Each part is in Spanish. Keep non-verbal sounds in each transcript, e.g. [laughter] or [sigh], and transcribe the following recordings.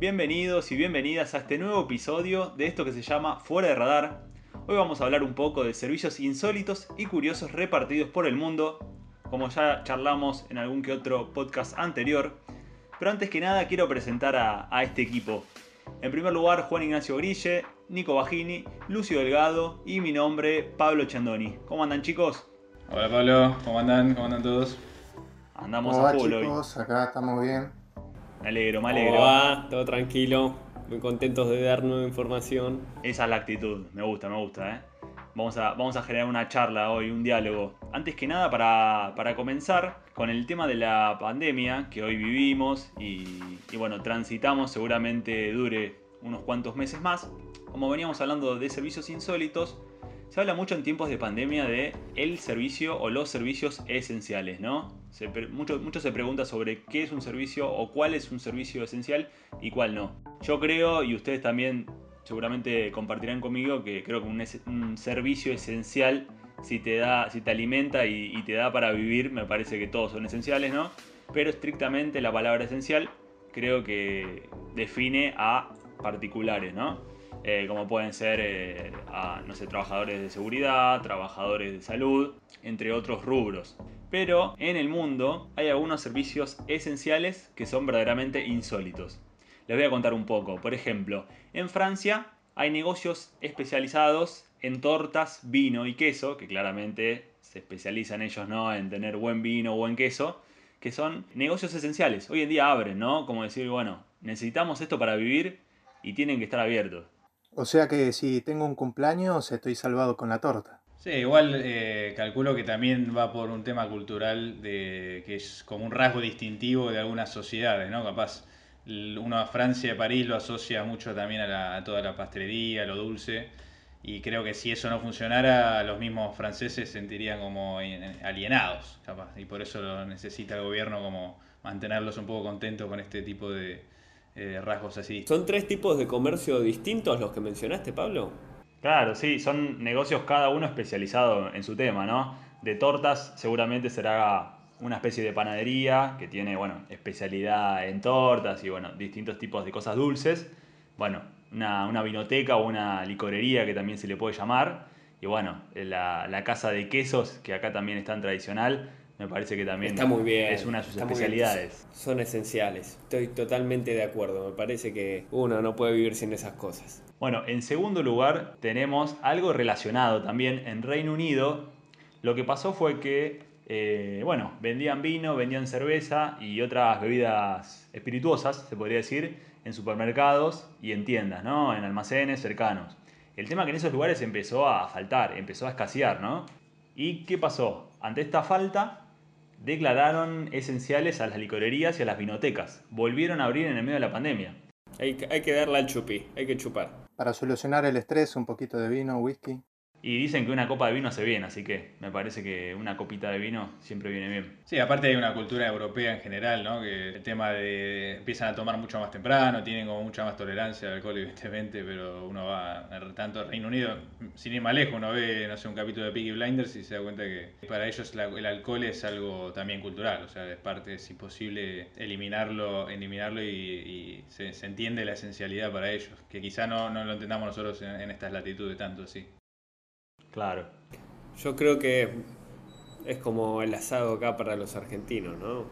Bienvenidos y bienvenidas a este nuevo episodio de esto que se llama Fuera de Radar. Hoy vamos a hablar un poco de servicios insólitos y curiosos repartidos por el mundo, como ya charlamos en algún que otro podcast anterior. Pero antes que nada quiero presentar a, a este equipo. En primer lugar, Juan Ignacio Grille, Nico Bajini, Lucio Delgado y mi nombre, Pablo Chandoni. ¿Cómo andan chicos? Hola Pablo, ¿cómo andan? ¿Cómo andan todos? Andamos ¿Cómo a va, full hoy. chicos? Acá estamos bien. Me alegro, me ¿Cómo alegro. va? Todo tranquilo. Muy contentos de dar nueva información. Esa es la actitud, me gusta, me gusta, ¿eh? Vamos a, vamos a generar una charla hoy, un diálogo. Antes que nada, para, para comenzar con el tema de la pandemia que hoy vivimos y, y bueno, transitamos, seguramente dure unos cuantos meses más. Como veníamos hablando de servicios insólitos, se habla mucho en tiempos de pandemia de el servicio o los servicios esenciales, ¿no? Se mucho, se pregunta sobre qué es un servicio o cuál es un servicio esencial y cuál no. Yo creo, y ustedes también seguramente compartirán conmigo, que creo que un, servicio esencial, si te, da, si te alimenta y, y te da para vivir, me parece que todos son esenciales, ¿no? Pero estrictamente la palabra esencial creo que define a particulares, ¿no? Eh, como pueden ser, eh, a, no sé, trabajadores de seguridad, trabajadores de salud, entre otros rubros. Pero en el mundo hay algunos servicios esenciales que son verdaderamente insólitos. Les voy a contar un poco. Por ejemplo, en Francia hay negocios especializados en tortas, vino y queso, que claramente se especializan ellos ¿no? en tener buen vino o buen queso, que son negocios esenciales. Hoy en día abren, ¿no? Como decir, bueno, necesitamos esto para vivir y tienen que estar abiertos. O sea que si tengo un cumpleaños estoy salvado con la torta. Sí, igual eh, calculo que también va por un tema cultural de que es como un rasgo distintivo de algunas sociedades, ¿no? Capaz uno a Francia, París lo asocia mucho también a, la- a toda la pastelería, a lo dulce, y creo que si eso no funcionara, los mismos franceses se sentirían como en- alienados, capaz, y por eso lo necesita el gobierno como mantenerlos un poco contentos con este tipo de eh, rasgos así. ¿Son tres tipos de comercio distintos los que mencionaste, Pablo? Claro, sí, son negocios cada uno especializado en su tema, ¿no? De tortas seguramente será una especie de panadería que tiene, bueno, especialidad en tortas y, bueno, distintos tipos de cosas dulces. Bueno, una, una vinoteca o una licorería que también se le puede llamar. Y bueno, la, la casa de quesos, que acá también es tan tradicional, me parece que también Está muy bien. es una de sus especialidades. Son esenciales. Estoy totalmente de acuerdo. Me parece que uno no puede vivir sin esas cosas. Bueno, en segundo lugar tenemos algo relacionado también en Reino Unido. Lo que pasó fue que, eh, bueno, vendían vino, vendían cerveza y otras bebidas espirituosas, se podría decir, en supermercados y en tiendas, ¿no? En almacenes cercanos. El tema es que en esos lugares empezó a faltar, empezó a escasear, ¿no? ¿Y qué pasó? Ante esta falta, declararon esenciales a las licorerías y a las vinotecas. Volvieron a abrir en el medio de la pandemia. Hay, que- darle al chupí. Hay que chupar. Para solucionar el estrés, un poquito de vino, whisky. Y dicen que una copa de vino hace bien, así que me parece que una copita de vino siempre viene bien. Sí, aparte hay una cultura europea en general, ¿no? Que el tema de empiezan a tomar mucho más temprano, tienen como mucha más tolerancia al alcohol, [laughs] evidentemente, pero uno va tanto Reino Unido, sin ir más lejos, uno ve, no sé, un capítulo de Peaky Blinders y se da cuenta que para ellos el alcohol es algo también cultural, o sea, es parte, es imposible eliminarlo, eliminarlo y, y se, se entiende la esencialidad para ellos, que quizá no, no lo entendamos nosotros en, en estas latitudes tanto así. Claro. Yo creo que es como el asado acá para los argentinos, ¿no?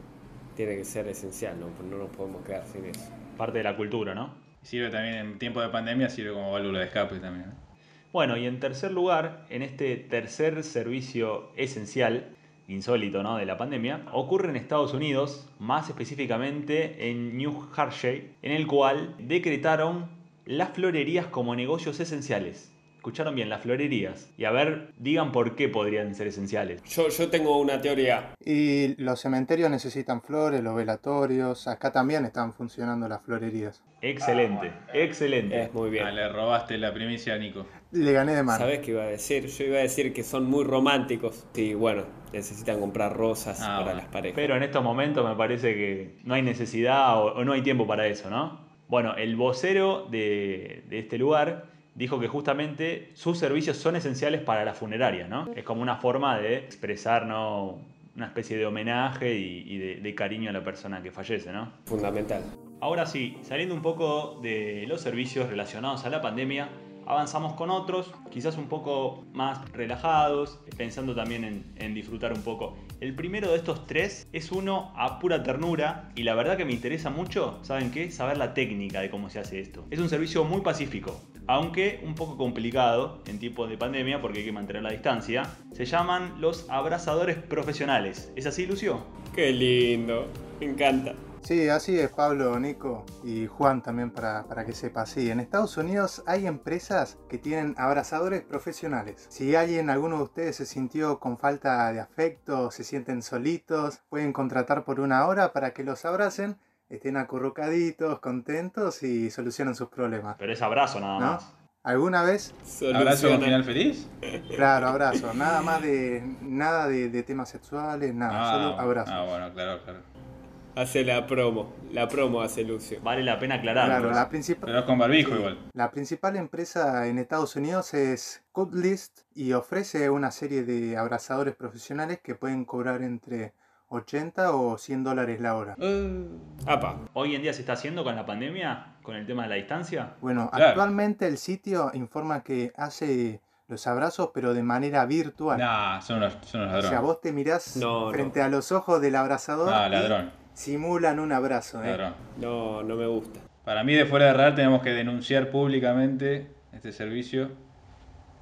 Tiene que ser esencial, ¿no? No nos podemos quedar sin eso. Parte de la cultura, ¿no? Sirve también en tiempo de pandemia, sirve como válvula de escape también. ¿no? Bueno, y en tercer lugar, en este tercer servicio esencial, insólito, ¿no? De la pandemia, ocurre en Estados Unidos, más específicamente en New Hampshire, en el cual decretaron las florerías como negocios esenciales. Escucharon bien, las florerías. Y a ver, digan por qué podrían ser esenciales. Yo, yo tengo una teoría. Y los cementerios necesitan flores, los velatorios. Acá también están funcionando las florerías. Excelente, excelente. Es muy bien. Ah, le robaste la primicia a Nico. Le gané de mano. ¿Sabes qué iba a decir? Yo iba a decir que son muy románticos. Y bueno, necesitan comprar rosas Ah, para bueno. las parejas. Pero en estos momentos me parece que no hay necesidad o, o no hay tiempo para eso, ¿no? Bueno, el vocero de, de este lugar dijo que justamente sus servicios son esenciales para las funerarias, ¿no? Es como una forma de expresar, ¿no? una especie de homenaje y, y de, de cariño a la persona que fallece, ¿no? Fundamental. Ahora sí, saliendo un poco de los servicios relacionados a la pandemia, avanzamos con otros, quizás un poco más relajados, pensando también en, en, disfrutar un poco. El primero de estos tres es uno a pura ternura y la verdad que me interesa mucho, ¿saben qué? Saber la técnica de cómo se hace esto. Es un servicio muy pacífico, aunque un poco complicado en tiempos de pandemia porque hay que mantener la distancia. Se llaman los abrazadores profesionales. ¿Es así, Lucio? Qué lindo, me encanta. Sí, así es, Pablo, Nico y Juan también para, para, que sepa. Sí, en Estados Unidos hay empresas que tienen abrazadores profesionales. Si alguien, alguno de ustedes se sintió con falta de afecto, se sienten solitos, pueden contratar por una hora para que los abracen, estén acurrucaditos, contentos y solucionen sus problemas. Pero es abrazo nada ¿No? más. ¿Alguna vez? ¿Abrazo con final feliz? Claro, abrazo. Nada más de nada de, de temas sexuales, nada, Ah, solo abrazo. Ah, bueno, claro, claro. Hace la promo, la promo hace Lucio. Vale la pena aclarar. Claro, la principal. Pero es con barbijo Sí. igual. La principal empresa en Estados Unidos es Cooklist y ofrece una serie de abrazadores profesionales que pueden cobrar entre 80 o 100 dólares la hora. Apa, Hoy en día se está haciendo con la pandemia, con el tema de la distancia. Bueno, Claro. actualmente el sitio informa que hace los abrazos pero de manera virtual. Nah, son unos, son unos O sea, ladrones. vos te mirás No, frente a los ojos del abrazador Ah, y ladrón, simulan un abrazo. ¿eh? ladrón. no, no me gusta. Para mí, de fuera de real, tenemos que denunciar públicamente este servicio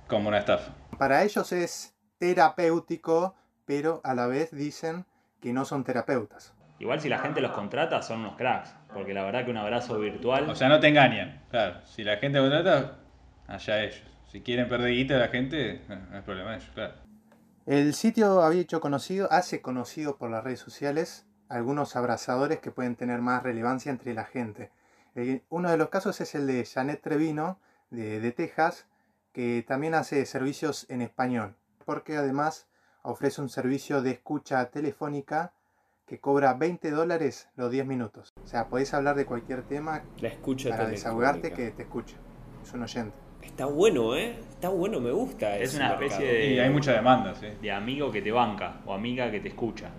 como una estafa. Para ellos es terapéutico, pero a la vez dicen que no son terapeutas. Igual si la gente los contrata son unos cracks, porque la verdad que un abrazo virtual... O sea, no te engañan. Claro, si la gente contrata, allá ellos. Si quieren perder guita a la gente, no es problema de ellos, claro. El sitio había hecho conocido, hace conocido por las redes sociales algunos abrazadores que pueden tener más relevancia entre la gente. Eh, uno de los casos es el de Janet Trevino, de, de Texas, que también hace servicios en español, porque además ofrece un servicio de escucha telefónica que cobra 20 dólares los 10 minutos. O sea, podés hablar de cualquier tema La escucha para desahogarte que te escuche. Es un oyente. Está bueno, ¿eh? Está bueno, me gusta. Es una mercado. especie de- Y hay mucha demanda, sí. de amigo que te banca o amiga que te escucha.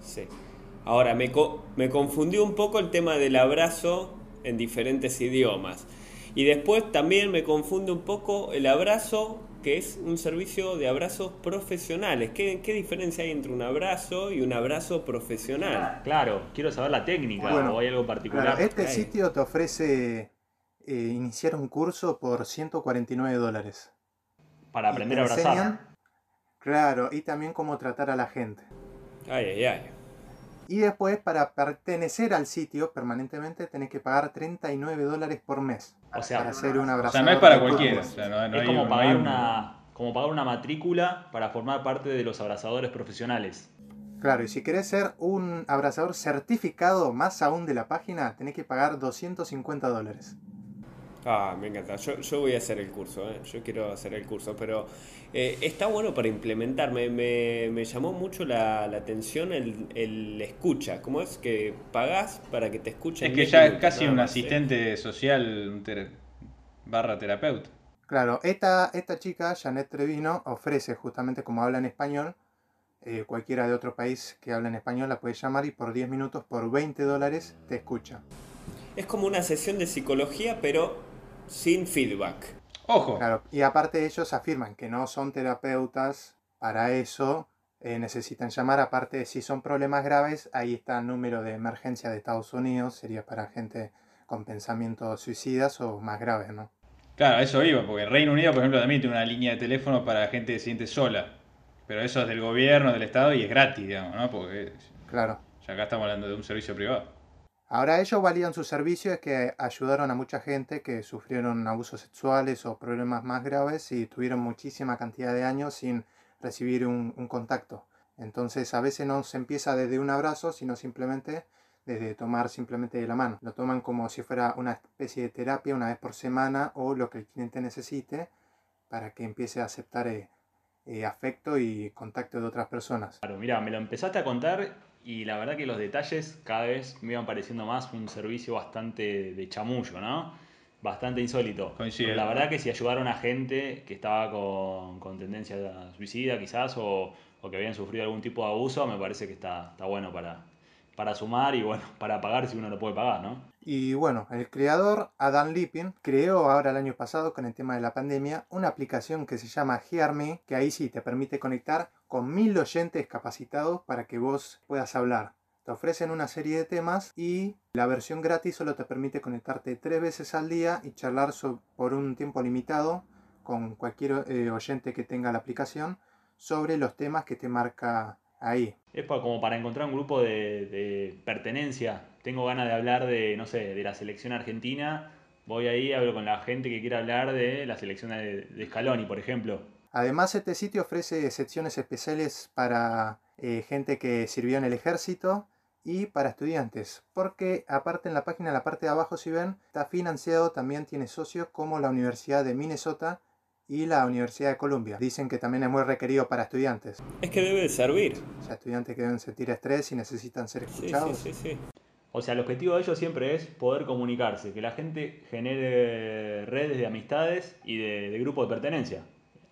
Sí. Ahora, me, co- me confundió un poco el tema del abrazo en diferentes idiomas. Y después también me confunde un poco el abrazo, que es un servicio de abrazos profesionales. ¿Qué, qué diferencia hay entre un abrazo y un abrazo profesional? Claro, quiero saber la técnica Bueno, o hay algo particular. Claro, este sitio te ofrece eh, iniciar un curso por 149 dólares. para aprender a abrazar. enseñan, Claro, y también cómo tratar a la gente. Ay, ay, ay. Y después, para pertenecer al sitio permanentemente, tenés que pagar 39 dólares por mes. O sea, para hacer un O sea, no es para cualquiera. O sea, no, no es hay- como no pagar hay un- una como pagar una matrícula para formar parte de los abrazadores profesionales. Claro, y si querés ser un abrazador certificado, más aún de la página, tenés que pagar 250 dólares. Ah, me encanta. Yo, yo voy a hacer el curso, ¿eh? yo quiero hacer el curso, pero eh, está bueno para implementar. Me, me- me llamó mucho la, la atención el, el escucha. ¿Cómo es que pagás para que te escuchen? Es que 10 ya es casi un más, ¿eh? asistente social un ter- barra terapeuta. Claro, esta, esta chica, Janet Trevino, ofrece justamente como habla en español, eh, cualquiera de otro país que habla en español la puede llamar y por 10 minutos, por 20 dólares, te escucha. Es como una sesión de psicología, pero sin feedback. Ojo, Claro, y aparte ellos afirman que no son terapeutas, para eso eh, necesitan llamar, aparte si son problemas graves, ahí está el número de emergencia de Estados Unidos, sería para gente con pensamientos suicidas o más graves, ¿no? claro, eso iba, porque Reino Unido, por ejemplo, también tiene una línea de teléfono para gente que se siente sola. Pero eso es del gobierno, del Estado y es gratis, digamos, ¿no? Porque Claro. ya acá estamos hablando de un servicio privado. Ahora ellos validan su servicio, es que ayudaron a mucha gente que sufrieron abusos sexuales o problemas más graves y tuvieron muchísima cantidad de años sin recibir un, un contacto. Entonces a veces no se empieza desde un abrazo, sino simplemente desde tomar simplemente de la mano. Lo toman como si fuera una especie de terapia una vez por semana o lo que el cliente necesite para que empiece a aceptar eh, eh, afecto y contacto de otras personas. Claro, mira, me lo empezaste a contar y la verdad que los detalles cada vez me iban pareciendo más un servicio bastante de chamullo, ¿no? bastante insólito. Coincido. Pero la verdad que si ayudaron a gente que estaba con, con tendencia suicida quizás o, o que habían sufrido algún tipo de abuso, me parece que está, está bueno para, para sumar y bueno, para pagar si uno lo puede pagar, ¿no? Y bueno, el creador Adam Lipin creó ahora el año pasado con el tema de la pandemia una aplicación que se llama Hear Me, que ahí sí te permite conectar con mil oyentes capacitados para que vos puedas hablar. Te ofrecen una serie de temas y la versión gratis solo te permite conectarte tres veces al día y charlar por un tiempo limitado con cualquier eh, oyente que tenga la aplicación sobre los temas que te marca ahí. Es como para encontrar un grupo de, de pertenencia. Tengo ganas de hablar de, no sé, de la selección argentina. Voy ahí, hablo con la gente que quiera hablar de la selección de, de Scaloni, por ejemplo. Además, este sitio ofrece secciones especiales para eh, gente que sirvió en el ejército y para estudiantes, porque aparte en la página, en la parte de abajo, si ven, está financiado, también tiene socios como la Universidad de Minnesota y la Universidad de Columbia. Dicen que también es muy requerido para estudiantes, Es que debe de servir. o sea, estudiantes que deben sentir estrés y necesitan ser Sí, escuchados. sí, sí, sí. O sea, el objetivo de ellos siempre es poder comunicarse, que la gente genere redes de amistades y de, de grupos de pertenencia,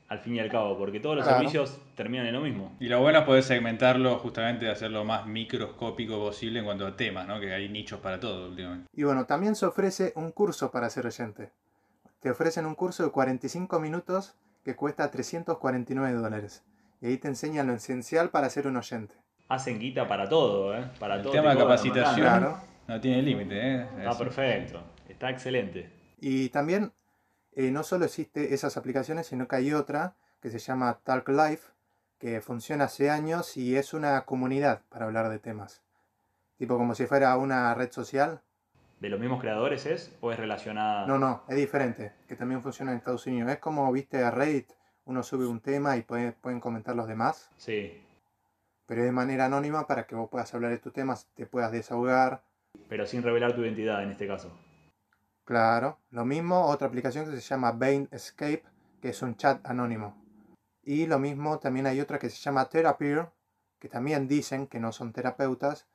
al fin y al cabo, porque todos los Claro. servicios terminan en lo mismo. Y lo bueno es poder segmentarlo, justamente hacerlo lo más microscópico posible en cuanto a temas, ¿no? Que hay nichos para todo últimamente. Y bueno, también se ofrece un curso para ser oyente. Te ofrecen un curso de 45 minutos que cuesta 349 dólares. Y ahí te enseñan lo esencial para ser un oyente. Hacen guita para todo, ¿eh? Para El todo tema de tipo capacitación mercado. Claro. no tiene límite, ¿eh? Está Es- perfecto, está excelente. Y también eh, no solo existe esas aplicaciones, sino que hay otra que se llama Talk Life, que funciona hace años y es una comunidad para hablar de temas. Tipo como si fuera una red social. ¿De los mismos creadores es o es relacionada? No, no, es diferente, que también funciona en Estados Unidos. Es como, viste, a Reddit, uno sube un tema y puede- pueden comentar los demás. Sí, pero de manera anónima para que vos puedas hablar de tus temas, te puedas desahogar. pero sin revelar tu identidad en este caso. Claro, lo mismo, otra aplicación que se llama Bain Escape, que es un chat anónimo. Y lo mismo, también hay otra que se llama Therapir, que también dicen que no son terapeutas,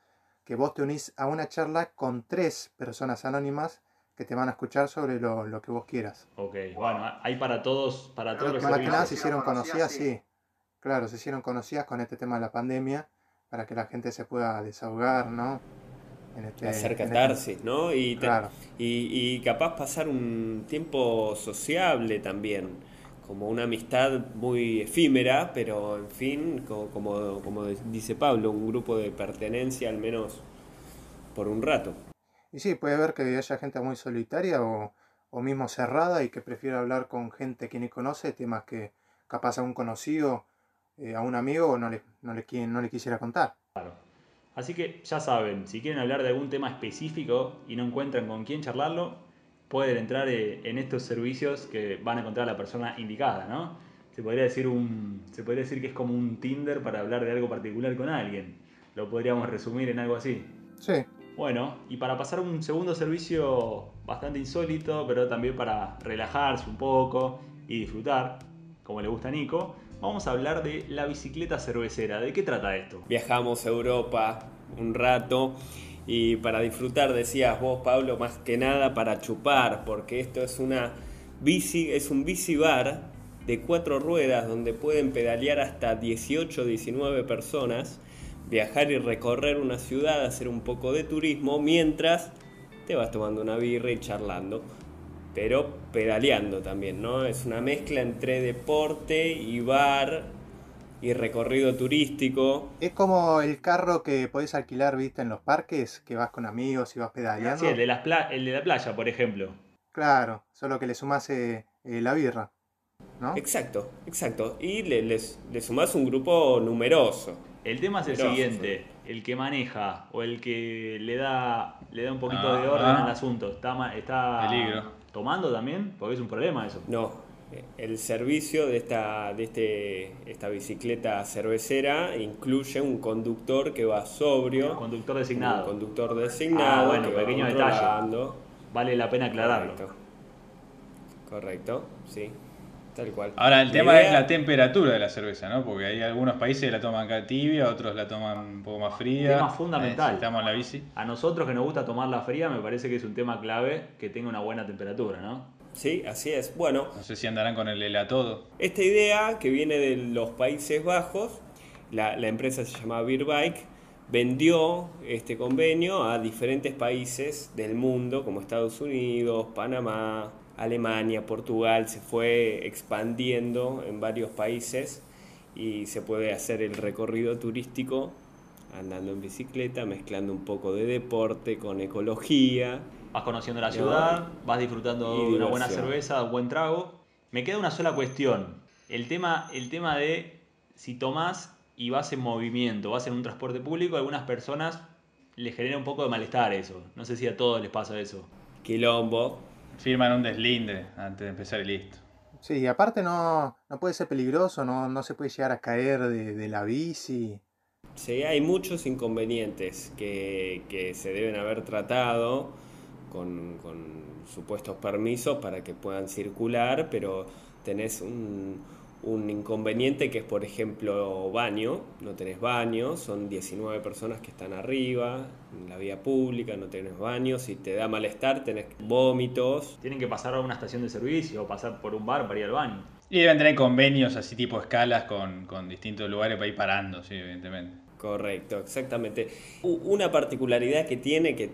que vos te unís a una charla con tres personas anónimas que te van a escuchar sobre lo, lo que vos quieras. Ok, bueno, hay para todos, para todos los Más que nada se hicieron conocidas, sí. Claro, se hicieron conocidas con este tema de la pandemia, para que la gente se pueda desahogar, ¿no? En este- Hacer en este- catarsis, ¿no? Y, te- Claro. y, y capaz pasar un tiempo sociable también, como una amistad muy efímera, pero en fin, co- como, como dice Pablo, un grupo de pertenencia al menos por un rato. Y sí, puede ver que haya gente muy solitaria o, o mismo cerrada y que prefiere hablar con gente que ni conoce, temas que capaz a un conocido, eh, a un amigo no le, no, le, no le quisiera contar. Así que ya saben, si quieren hablar de algún tema específico y no encuentran con quién charlarlo, pueden entrar eh, en estos servicios que van a encontrar a la persona indicada, ¿no? Se podría decir un, se podría decir que es como un Tinder para hablar de algo particular con alguien. Lo podríamos resumir en algo así. Sí, Bueno, y para pasar a un segundo servicio bastante insólito, pero también para relajarse un poco y disfrutar, como le gusta a Nico, vamos a hablar de la bicicleta cervecera. ¿De qué trata esto? Viajamos a Europa un rato y para disfrutar, decías vos, Pablo, más que nada para chupar, porque esto es una bici, es un bici bar de cuatro ruedas donde pueden pedalear hasta 18 19 personas, viajar y recorrer una ciudad, hacer un poco de turismo mientras te vas tomando una birra y charlando, pero pedaleando también, ¿no? Es una mezcla entre deporte y bar y recorrido turístico. es como el carro que podés alquilar, viste, en los parques, que vas con amigos y vas pedaleando. Sí, el de, las pla- el de la playa, por ejemplo. Claro, solo que le sumás eh, eh, la birra, ¿no? Exacto, exacto. Y le, les- le sumás un grupo numeroso. El tema es el siguiente, el que maneja o el que le da, le da un poquito Ah, de orden ah. al asunto, ¿está, ma- está Peligro. tomando también? Porque es un problema eso. No, el servicio de esta, de este, esta bicicleta cervecera incluye un conductor que va sobrio. Conductor Un designado. conductor designado. Ah, bueno, que pequeño detalle. Vale la pena aclararlo. Correcto. Correcto, sí. Tal cual. Ahora, el La tema idea- es la temperatura de la cerveza, ¿no? Porque hay algunos países que la toman acá tibia, otros la toman un poco más fría. Tema fundamental. Eh, si estamos en la bici. A nosotros que nos gusta tomar la fría, me parece que es un tema clave que tenga una buena temperatura, ¿no? Sí, así es. Bueno, No sé si andarán con el helatodo. Esta idea que viene de los Países Bajos, la, la empresa se llama Beer Bike, vendió este convenio a diferentes países del mundo como Estados Unidos, Panamá, Alemania, Portugal, se fue expandiendo en varios países y se puede hacer el recorrido turístico andando en bicicleta, mezclando un poco de deporte con ecología. Vas conociendo la ciudad, vas disfrutando de una buena cerveza, un buen trago. Me queda una sola cuestión. El tema, el tema de si tomás y vas en movimiento, vas en un transporte público, a algunas personas les genera un poco de malestar eso. No sé si a todos les pasa eso. Quilombo, Firman un deslinde antes de empezar y listo. Sí, y aparte no, no puede ser peligroso, no, no se puede llegar a caer de, de la bici. Sí, hay muchos inconvenientes que, que se deben haber tratado con, con supuestos permisos para que puedan circular, pero tenés un, un inconveniente que es, por ejemplo, baño. No tenés baño, son 19 personas que están arriba, en la vía pública, no tenés baño. Si te da malestar, tenés vómitos. Tienen que pasar a una estación de servicio o pasar por un bar para ir al baño. Y deben tener convenios así tipo escalas con, con distintos lugares para ir parando, sí, evidentemente. Correcto, exactamente. Una particularidad que tiene que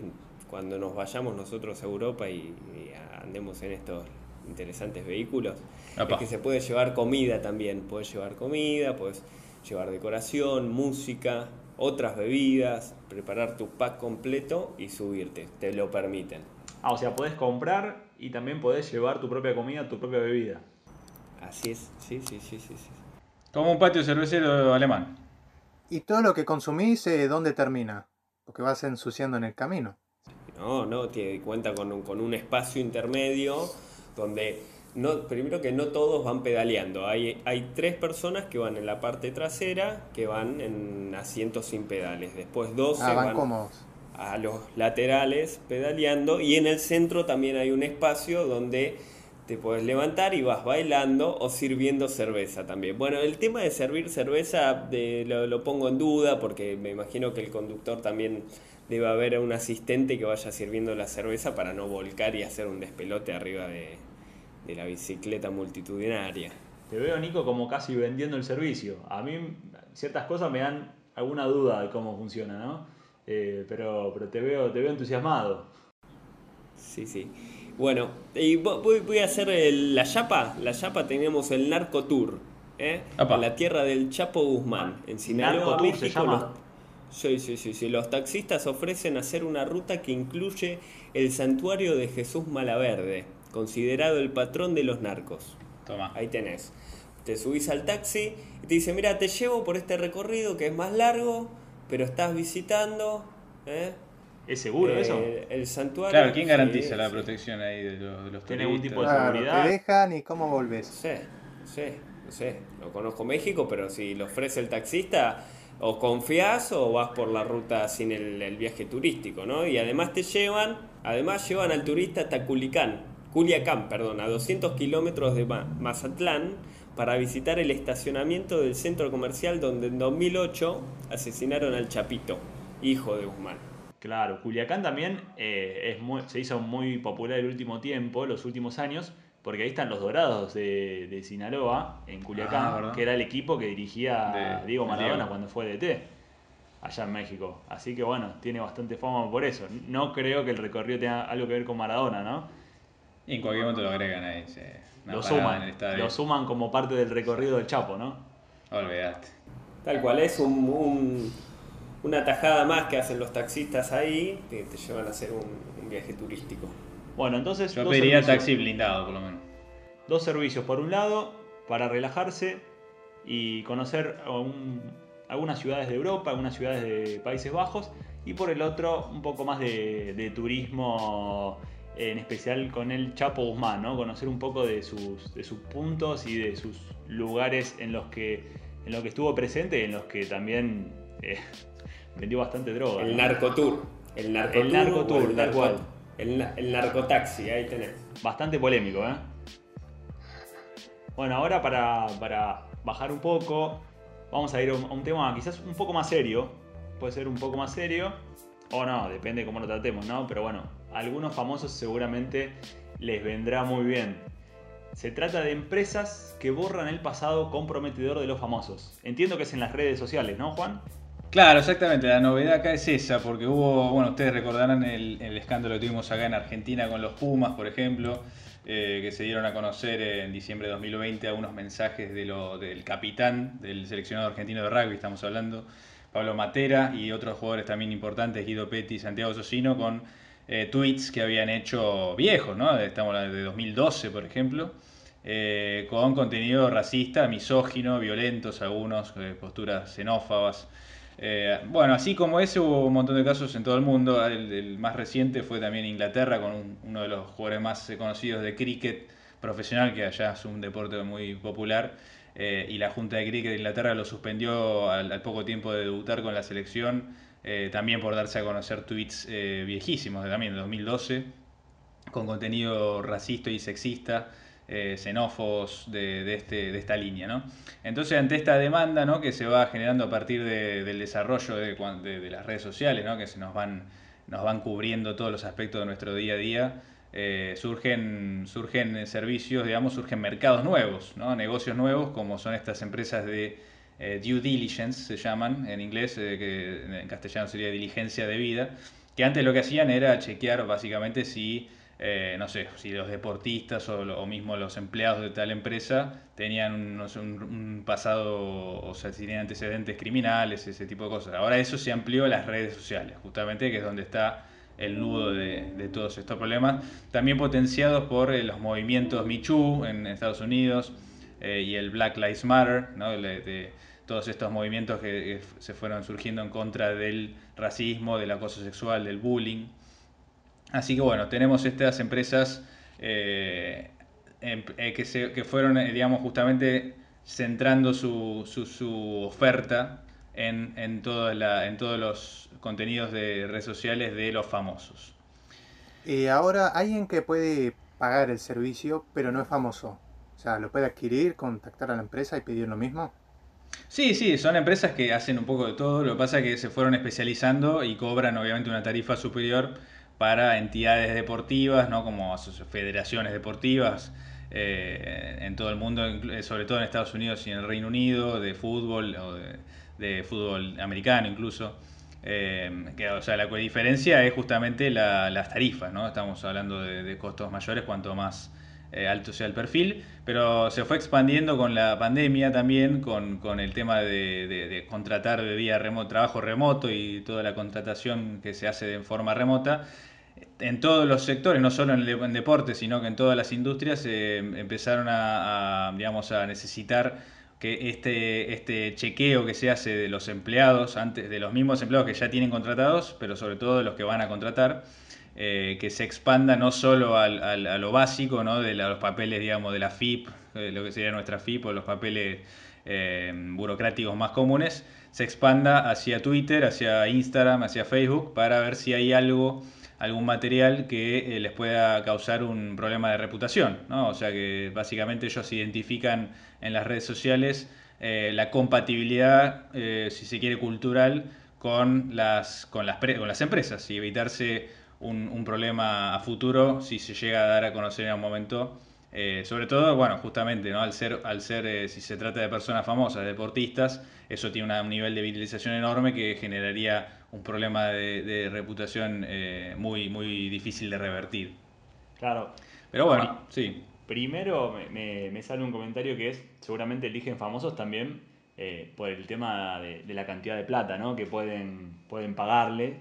cuando nos vayamos nosotros a Europa y, y andemos en estos interesantes vehículos, Apa. es que se puede llevar comida también. Puedes llevar comida, puedes llevar decoración, música, otras bebidas, preparar tu pack completo y subirte. Te lo permiten. Ah, o sea, podés comprar y también podés llevar tu propia comida, tu propia bebida. Así es, sí, sí, sí, sí. sí. Como un patio cervecero alemán. Y todo lo que consumís, eh, ¿dónde termina? Porque vas ensuciando en el camino. No, no, tiene, cuenta con un, con un espacio intermedio donde no, primero que no todos van pedaleando. Hay, hay tres personas que van en la parte trasera que van en asientos sin pedales. Después 12 Ah, van van cómodos. a los laterales pedaleando y en el centro también hay un espacio donde te puedes levantar y vas bailando o sirviendo cerveza también. Bueno, el tema de servir cerveza de- lo, lo pongo en duda porque me imagino que el conductor también debe haber un asistente que vaya sirviendo la cerveza para no volcar y hacer un despelote arriba de, de la bicicleta multitudinaria. Te veo, Nico, como casi vendiendo el servicio. A mí ciertas cosas me dan alguna duda de cómo funciona, ¿no? Eh, pero, pero te veo, te veo entusiasmado. Sí, sí. Bueno, y vo- voy, voy a hacer el- la chapa. La chapa tenemos el Narco Tour. ¿eh? La tierra del Chapo Guzmán, en Sinaloa, Narco Tour se México. Sí, sí, sí, sí. Los taxistas ofrecen hacer una ruta que incluye el santuario de Jesús Malaverde, considerado el patrón de los narcos. Toma. Ahí tenés. Te subís al taxi y te dice, mira, te llevo por este recorrido que es más largo, pero estás visitando ¿eh? ¿Es seguro Eh, eso? el santuario. Claro, ¿quién Sí, garantiza la sí. protección ahí de los, de los ¿Tiene algún tipo de Claro, seguridad. te dejan y cómo volvés. Sí, sí, no sé. No conozco México, pero si lo ofrece el taxista, o confías o vas por la ruta sin el, viaje turístico, ¿no? Y además te llevan, además llevan al turista hasta Culicán, Culiacán, perdón, a 200 kilómetros de Ma- Mazatlán para visitar el estacionamiento del centro comercial donde en 2008 asesinaron al Chapito, hijo de Guzmán. Claro, Culiacán también eh, es se hizo muy popular el último tiempo, los últimos años, porque ahí están los Dorados de, de Sinaloa, en Culiacán, Ah, que era el equipo que dirigía De- Diego Maradona Diego. cuando fue DT, allá en México. Así que bueno, tiene bastante fama por eso. No creo que el recorrido tenga algo que ver con Maradona, ¿no? Y en cualquier momento lo agregan ahí. sí. Una Lo suman, lo suman como parte del recorrido del Chapo, ¿no? Olvídate. Tal cual es un, un- una tajada más que hacen los taxistas ahí, que te llevan a hacer un, un viaje turístico. Bueno, entonces Yo dos pediría servicios. taxi blindado, por lo menos. Dos servicios. Por un lado, para relajarse y conocer un- algunas ciudades de Europa, algunas ciudades de Países Bajos. Y por el otro, un poco más de, de turismo, en especial con el Chapo Guzmán, ¿no? Conocer un poco de sus, de sus puntos y de sus lugares en los que, en los que estuvo presente y en los que también eh, [laughs] vendió bastante droga. El ¿no? narcotour. El narcotour. El narcotour, tal narco- cual. El, el narcotaxi, ahí tenés. Bastante polémico, ¿eh? Bueno, ahora para, para bajar un poco, vamos a ir a un, tema quizás un poco más serio. Puede ser un poco más serio, o no, depende de cómo lo tratemos, ¿no? Pero bueno, a algunos famosos seguramente les vendrá muy bien. Se trata de empresas que borran el pasado comprometedor de los famosos. Entiendo que es en las redes sociales, ¿no, Juan? Claro, exactamente. La novedad acá es esa, porque hubo, bueno, ustedes recordarán el, escándalo que tuvimos acá en Argentina con los Pumas, por ejemplo, eh, que se dieron a conocer en diciembre de 2020 algunos mensajes de lo, del capitán del seleccionado argentino de rugby, estamos hablando, Pablo Matera, y otros jugadores también importantes, Guido Petti Santiago Socino, con eh, tweets que habían hecho viejos, ¿no? Estamos de 2012, por ejemplo. Eh, con contenido racista, misógino, violentos algunos, posturas xenófobas. Eh, bueno, así como ese hubo un montón de casos en todo el mundo. El, más reciente fue también Inglaterra con uno de los jugadores más conocidos de cricket profesional, que allá es un deporte muy popular. Eh, y la Junta de Cricket de Inglaterra lo suspendió al, poco tiempo de debutar con la selección, eh, también por darse a conocer tweets viejísimos, de también de 2012, con contenido racista y sexista eh, xenófobos de, este, de, esta línea. ¿no? Entonces, ante esta demanda ¿no? que se va generando a partir del desarrollo de, las redes sociales, ¿no? que se nos van, nos van cubriendo todos los aspectos de nuestro día a día, eh, surgen, surgen servicios, digamos, surgen mercados nuevos, ¿no? negocios nuevos, como son estas empresas de eh, due diligence, se llaman en inglés, que en castellano sería diligencia de vida, que antes lo que hacían era chequear básicamente si eh, no sé, si los deportistas o, mismo los empleados de tal empresa tenían un, pasado, o sea, tenían antecedentes criminales, ese tipo de cosas. Ahora eso se amplió a las redes sociales, justamente, que es donde está el nudo de, todos estos problemas, también potenciados por eh, los movimientos Michu en Estados Unidos eh, y el Black Lives Matter, de, todos estos movimientos que se fueron surgiendo en contra del racismo, del acoso sexual, del bullying. Así que bueno, tenemos estas empresas eh, em, eh, que, se, que, fueron, eh, digamos, justamente centrando su, su, oferta en, en, la, en todos los contenidos de redes sociales de los famosos. Y ahora alguien que puede pagar el servicio, pero no es famoso. O sea, ¿lo puede adquirir, contactar a la empresa y pedir lo mismo? Sí, sí, son empresas que hacen un poco de todo. Lo que pasa es que se fueron especializando y cobran obviamente una tarifa superior para entidades deportivas, ¿no? como federaciones deportivas eh, en todo el mundo, sobre todo en Estados Unidos y en el Reino Unido, de fútbol o de, fútbol americano incluso. Eh, que, o sea, la diferencia es justamente las tarifas, ¿no? Estamos hablando de, costos mayores cuanto más eh, alto sea el perfil, pero se fue expandiendo con la pandemia también, con, con el tema de, de, contratar de vía remoto, trabajo remoto y toda la contratación que se hace de forma remota en todos los sectores, no solo en el deporte, sino que en todas las industrias, eh, empezaron a, digamos, a necesitar que este, este chequeo que se hace de los empleados, antes de los mismos empleados que ya tienen contratados, pero sobre todo de los que van a contratar, eh, que se expanda no solo al, a lo básico, ¿no? de los papeles, digamos, de la FIP, eh, lo que sería nuestra FIP, o los papeles burocráticos más comunes, se expanda hacia Twitter, hacia Instagram, hacia Facebook, para ver si hay algo algún material que eh, les pueda causar un problema de reputación. ¿no? O sea que básicamente ellos identifican en las redes sociales eh, la compatibilidad, eh, si se quiere, cultural con las, con las, con las empresas y evitarse un, problema a futuro si se llega a dar a conocer en un momento. sobre todo, bueno, justamente, ¿no? al ser, al ser si se trata de personas famosas, deportistas, eso tiene un nivel de viralización enorme que generaría un problema de, reputación eh, muy, muy difícil de revertir. Claro. Pero bueno, sí. Primero me, sale un comentario que es, seguramente eligen famosos también eh, por el tema de, la cantidad de plata ¿no? que pueden, pueden pagarle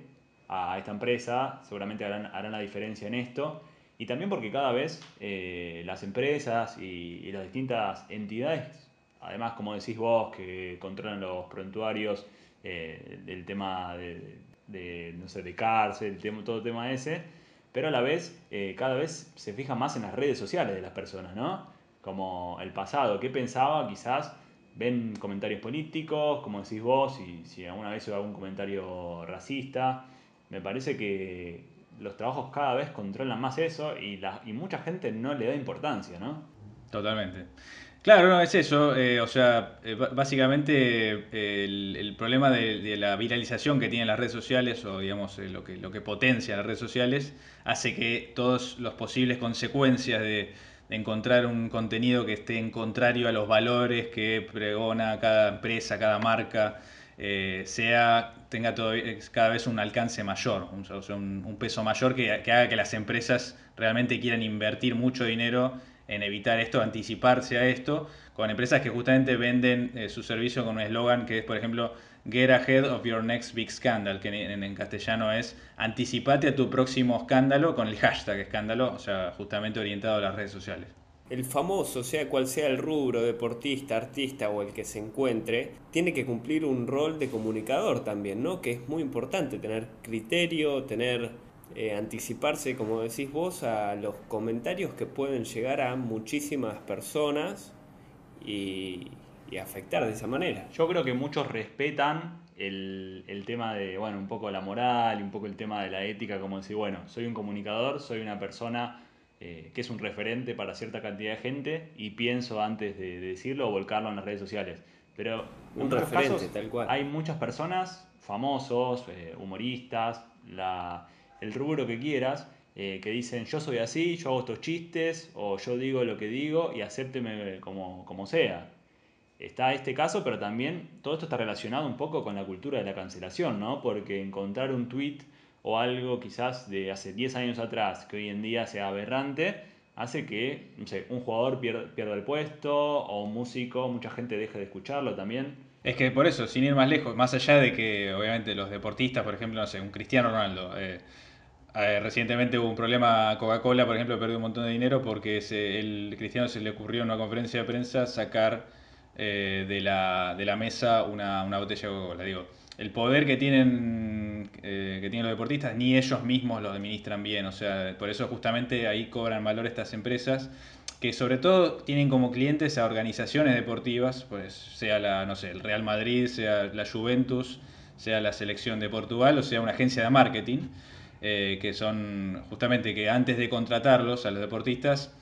a esta empresa, seguramente harán, harán la diferencia en esto. Y también porque cada vez eh, las empresas y, y, las distintas entidades, además como decís vos, que controlan los prontuarios, eh, el tema de, no sé, de cárcel, todo el tema ese, pero a la vez eh, cada vez se fija más en las redes sociales de las personas, ¿no? Como el pasado, ¿qué pensaba? Quizás ven comentarios políticos, como decís vos, y si alguna vez hubo algún comentario racista, me parece que los trabajos cada vez controlan más eso y, la, y mucha gente no le da importancia, ¿no? Totalmente. Claro, no, es eso. Eh, o sea, eh, básicamente el, problema de, la viralización que tienen las redes sociales, o digamos lo, que, lo que potencia las redes sociales, hace que todas las posibles consecuencias de, encontrar un contenido que esté en contrario a los valores que pregona cada empresa, cada marca, sea tenga cada vez un alcance mayor, un, peso mayor que haga que las empresas realmente quieran invertir mucho dinero en evitar esto, anticiparse a esto, con empresas que justamente venden eh, su servicio con un eslogan que es, por ejemplo, Get ahead of your next big scandal, que en, castellano es anticipate a tu próximo escándalo con el hashtag escándalo, o sea, justamente orientado a las redes sociales. El famoso, sea cual sea el rubro, deportista, artista o el que se encuentre, tiene que cumplir un rol de comunicador también, ¿no? Que es muy importante tener criterio, tener eh, anticiparse, como decís vos, a los comentarios que pueden llegar a muchísimas personas y, afectar de esa manera. Yo creo que muchos respetan el, tema de, bueno, un poco la moral y un poco el tema de la ética, como decir, bueno, soy un comunicador, soy una persona eh, que es un referente para cierta cantidad de gente y pienso antes de, decirlo o volcarlo en las redes sociales. Pero un referente, tal cual. hay muchas personas, famosos, eh, humoristas, la, el rubro que quieras, eh, que dicen yo soy así, yo hago estos chistes, o yo digo lo que digo y acépteme como, como sea. Está este caso, pero también todo esto está relacionado un poco con la cultura de la cancelación, ¿no? Porque encontrar un tweet o algo quizás de hace 10 años atrás, que hoy en día sea aberrante, hace que, no sé, un jugador pierda, el puesto o un músico, mucha gente deje de escucharlo también. Es que por eso, sin ir más lejos, más allá de que obviamente los deportistas, por ejemplo, no sé, un Cristiano Ronaldo, eh, recientemente hubo un problema, Coca-Cola, por ejemplo, perdió un montón de dinero porque el Cristiano se le ocurrió en una conferencia de prensa sacar eh, de, la, de, la, mesa una, una botella de Coca-Cola. Digo, el poder que tienen, eh, que tienen los deportistas, ni ellos mismos lo administran bien. O sea, por eso justamente ahí cobran valor estas empresas que sobre todo tienen como clientes a organizaciones deportivas, pues sea la, no sé, el Real Madrid, sea la Juventus, sea la selección de Portugal o sea una agencia de marketing eh, que son justamente que antes de contratarlos a los deportistas,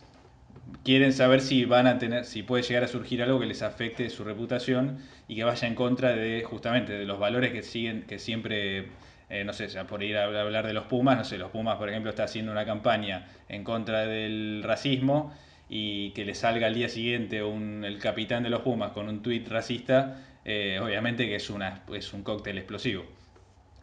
quieren saber si van a tener, si puede llegar a surgir algo que les afecte su reputación y que vaya en contra de justamente de los valores que siguen, que siempre, eh, no sé, por ir a hablar de los Pumas, no sé, los Pumas, por ejemplo, está haciendo una campaña en contra del racismo y que le salga al día siguiente un, el capitán de los Pumas con un tuit racista, eh, obviamente que es, una, es un cóctel explosivo.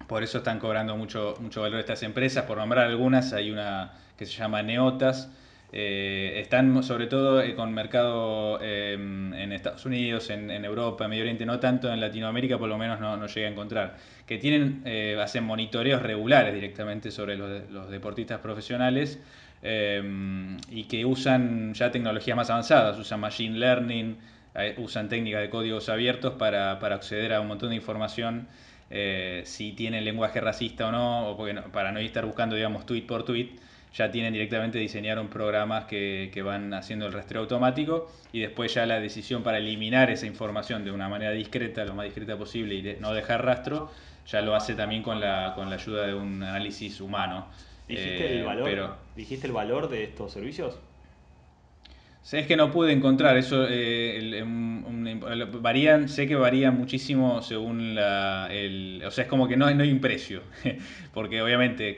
Por eso están cobrando mucho, mucho valor estas empresas. Por nombrar algunas, hay una que se llama Neotas. Eh, están sobre todo eh, con mercado em, en Estados Unidos, en, Europa, en Medio Oriente, no tanto en Latinoamérica, por lo menos no, no llega a encontrar. Que tienen, eh, hacen monitoreos regulares directamente sobre los, los deportistas profesionales y que usan ya tecnologías más avanzadas, usan machine learning, usan técnicas de códigos abiertos para, para acceder a un montón de información eh, si tienen lenguaje racista o no, o porque para no estar buscando, digamos, tweet por tweet, ya tienen directamente diseñaron programas que, que, van haciendo el rastreo automático y después ya la decisión para eliminar esa información de una manera discreta, lo más discreta posible y no dejar rastro, ya lo hace también con la, con la ayuda de un análisis humano. ¿Dijiste, el eh, valor, ¿Dijiste el valor de estos servicios? Es que no pude encontrar eso. Eh, varían, sé que varían muchísimo según la. El, o sea, es como que no, no hay un precio. [laughs] Porque obviamente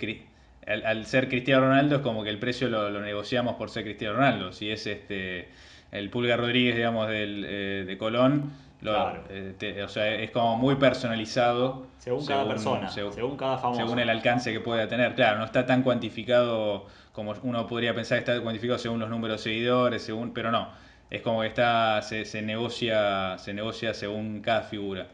al, ser Cristiano Ronaldo es como que el precio lo, negociamos por ser Cristiano Ronaldo. Si es este el Pulga Rodríguez, digamos, del, eh, de Colón, eh, o sea, es como muy personalizado. Según, cada persona, según, cada famoso. Según el alcance que pueda tener. Claro, no está tan cuantificado como uno podría pensar que está cuantificado según los números de seguidores, según, pero no, es como que está, se, negocia, se negocia según cada figura.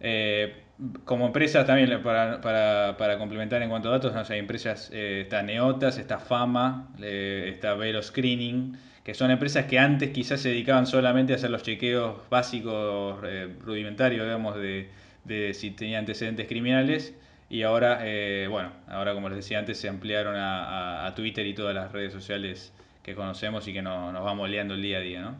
Eh, como empresas también, para, para, complementar en cuanto a datos, no sé, hay empresas, eh, está Neotas, está Fama, está Velo Screening, que son empresas que antes quizás se dedicaban solamente a hacer los chequeos básicos, rudimentarios, digamos, de, de si tenía antecedentes criminales y ahora, eh, bueno, ahora como les decía antes, se ampliaron a, Twitter y todas las redes sociales que conocemos y que nos vamos liando el día a día, ¿no?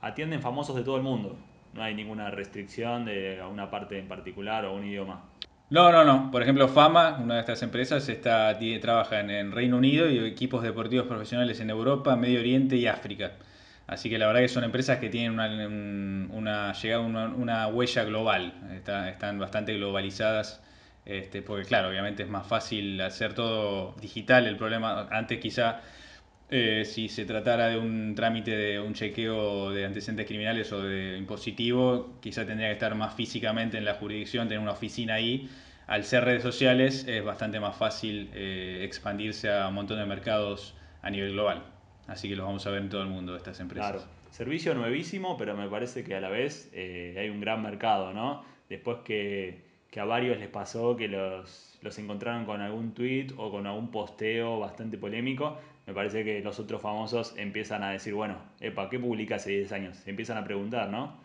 Atienden famosos de todo el mundo. No hay ninguna restricción de una parte en particular o un idioma. No, no, no. Por ejemplo, Fama, una de estas empresas, está, trabaja en, Reino Unido y equipos deportivos profesionales en Europa, Medio Oriente y África. Así que la verdad que son empresas que tienen una, una llegada, una, huella global, están bastante globalizadas, este, porque claro, obviamente es más fácil hacer todo digital. El problema, antes quizá eh, si se tratara de un trámite de un chequeo de antecedentes criminales o de impositivo, quizá tendría que estar más físicamente en la jurisdicción, tener una oficina ahí. Al ser redes sociales es bastante más fácil eh, expandirse a un montón de mercados a nivel global. Así que los vamos a ver en todo el mundo, estas empresas. Claro, servicio nuevísimo, pero me parece que a la vez eh, hay un gran mercado, ¿no? Después que, a varios les pasó que los, los encontraron con algún tweet o con algún posteo bastante polémico, me parece que los otros famosos empiezan a decir, bueno, epa, ¿qué publica hace 10 años? Se empiezan a preguntar, ¿no?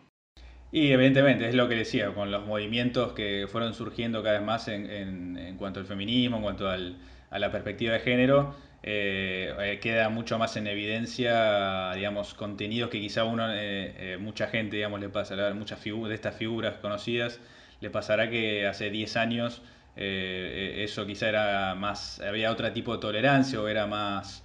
Y evidentemente, es lo que decía, con los movimientos que fueron surgiendo cada vez más en, en, cuanto al feminismo, en cuanto al, a la perspectiva de género, eh, eh, queda mucho más en evidencia, digamos, contenidos que quizá uno, eh, mucha gente, digamos, le pasa, muchas de estas figuras conocidas, le pasará que hace 10 años eso quizá era más, había otro tipo de tolerancia o era más,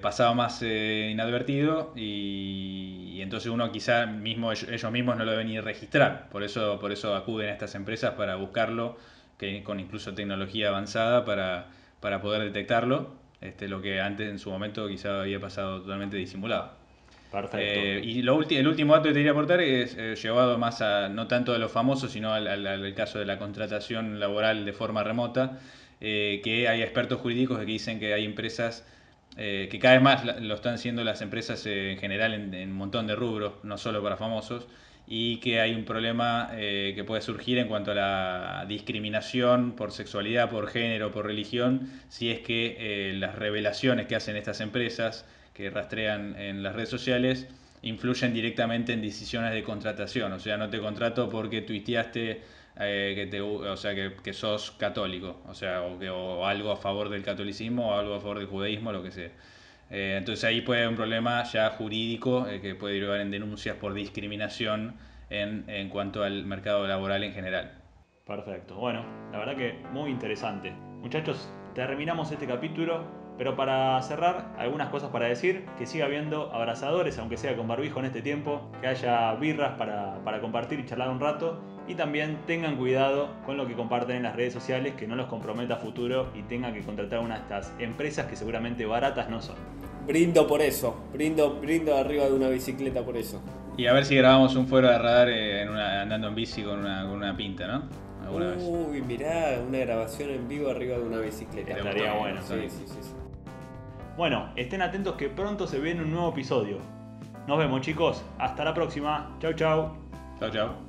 pasaba más inadvertido y, entonces uno quizá mismo, ellos mismos no lo deben ni registrar, por eso, por eso acuden a estas empresas para buscarlo, que, con incluso tecnología avanzada para, para poder detectarlo este, lo que antes en su momento quizá había pasado totalmente disimulado. Perfecto. Eh, y lo el último dato que te quería aportar es eh, llevado más a, no tanto de los famosos, sino al, caso de la contratación laboral de forma remota, eh, que hay expertos jurídicos que dicen que hay empresas que cada vez más lo están haciendo las empresas en general en, en, un montón de rubros, no solo para famosos, y que hay un problema que puede surgir en cuanto a la discriminación por sexualidad, por género, por religión, si es que las revelaciones que hacen estas empresas que rastrean en las redes sociales influyen directamente en decisiones de contratación. O sea, no te contrato porque tuiteaste eh, que, te, o sea, que, sos católico, o sea, o, que, o algo a favor del catolicismo o algo a favor del judaísmo, lo que sea. Eh, entonces ahí puede haber un problema ya jurídico eh, que puede derivar en denuncias por discriminación en, en, cuanto al mercado laboral en general. Perfecto. Bueno, la verdad que muy interesante. Muchachos, terminamos este capítulo, pero para cerrar, algunas cosas para decir, que siga habiendo abrazadores, aunque sea con barbijo en este tiempo, que haya birras para, para compartir y charlar un rato, y también tengan cuidado con lo que comparten en las redes sociales, que no los comprometa a futuro y tengan que contratar una de estas empresas que seguramente baratas no son. Brindo por eso, brindo, brindo arriba de una bicicleta por eso. Y a ver si grabamos un fuero de radar eh, andando en bici con una, pinta, ¿no? Uy, mirá, una grabación en vivo arriba de una bicicleta. Estaría bueno. Sí, sí, sí, Bueno, estén atentos que pronto se viene un nuevo episodio. Nos vemos chicos, hasta la próxima. Chau chau. Chau chau.